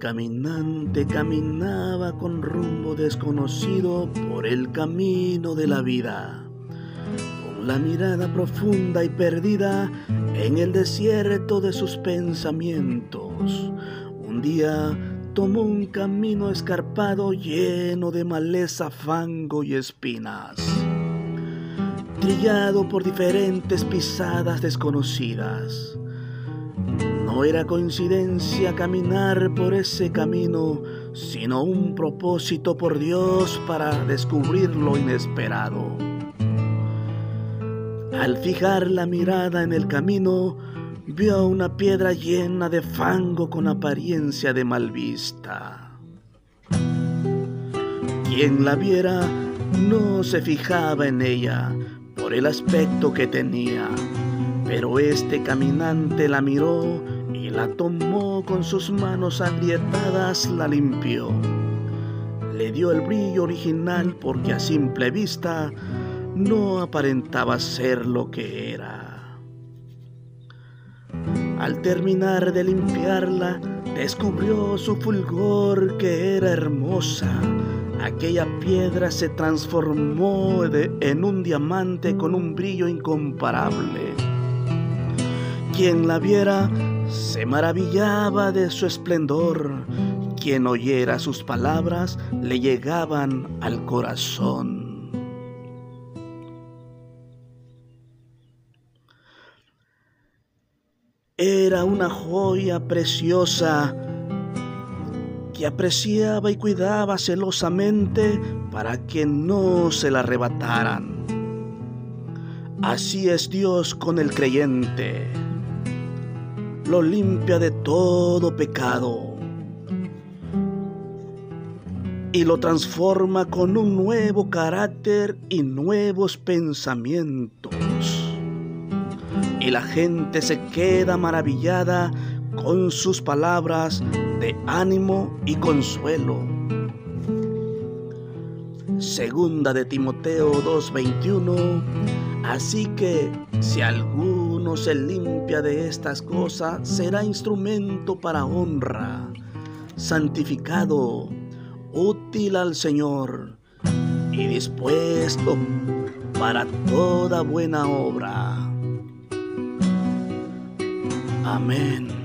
caminante caminaba con rumbo desconocido por el camino de la vida, con la mirada profunda y perdida en el desierto de sus pensamientos. Un día tomó un camino escarpado lleno de maleza, fango y espinas, trillado por diferentes pisadas desconocidas. No era coincidencia caminar por ese camino, sino un propósito por Dios para descubrir lo inesperado. Al fijar la mirada en el camino, vio una piedra llena de fango con apariencia de mal vista. Quien la viera no se fijaba en ella por el aspecto que tenía, pero este caminante la miró y la tomó con sus manos agrietadas, la limpió. Le dio el brillo original porque a simple vista no aparentaba ser lo que era. Al terminar de limpiarla, descubrió su fulgor que era hermosa. Aquella piedra se transformó en un diamante con un brillo incomparable. Quien la viera se maravillaba de su esplendor. Quien oyera sus palabras le llegaban al corazón. Era una joya preciosa que apreciaba y cuidaba celosamente para que no se la arrebataran. Así es Dios con el creyente. Lo limpia de todo pecado y lo transforma con un nuevo carácter y nuevos pensamientos y la gente se queda maravillada con sus palabras de ánimo y consuelo. Segunda de Timoteo 2:21. Así que si alguno se limpia de estas cosas, será instrumento para honra, santificado, útil al Señor y dispuesto para toda buena obra. Amén.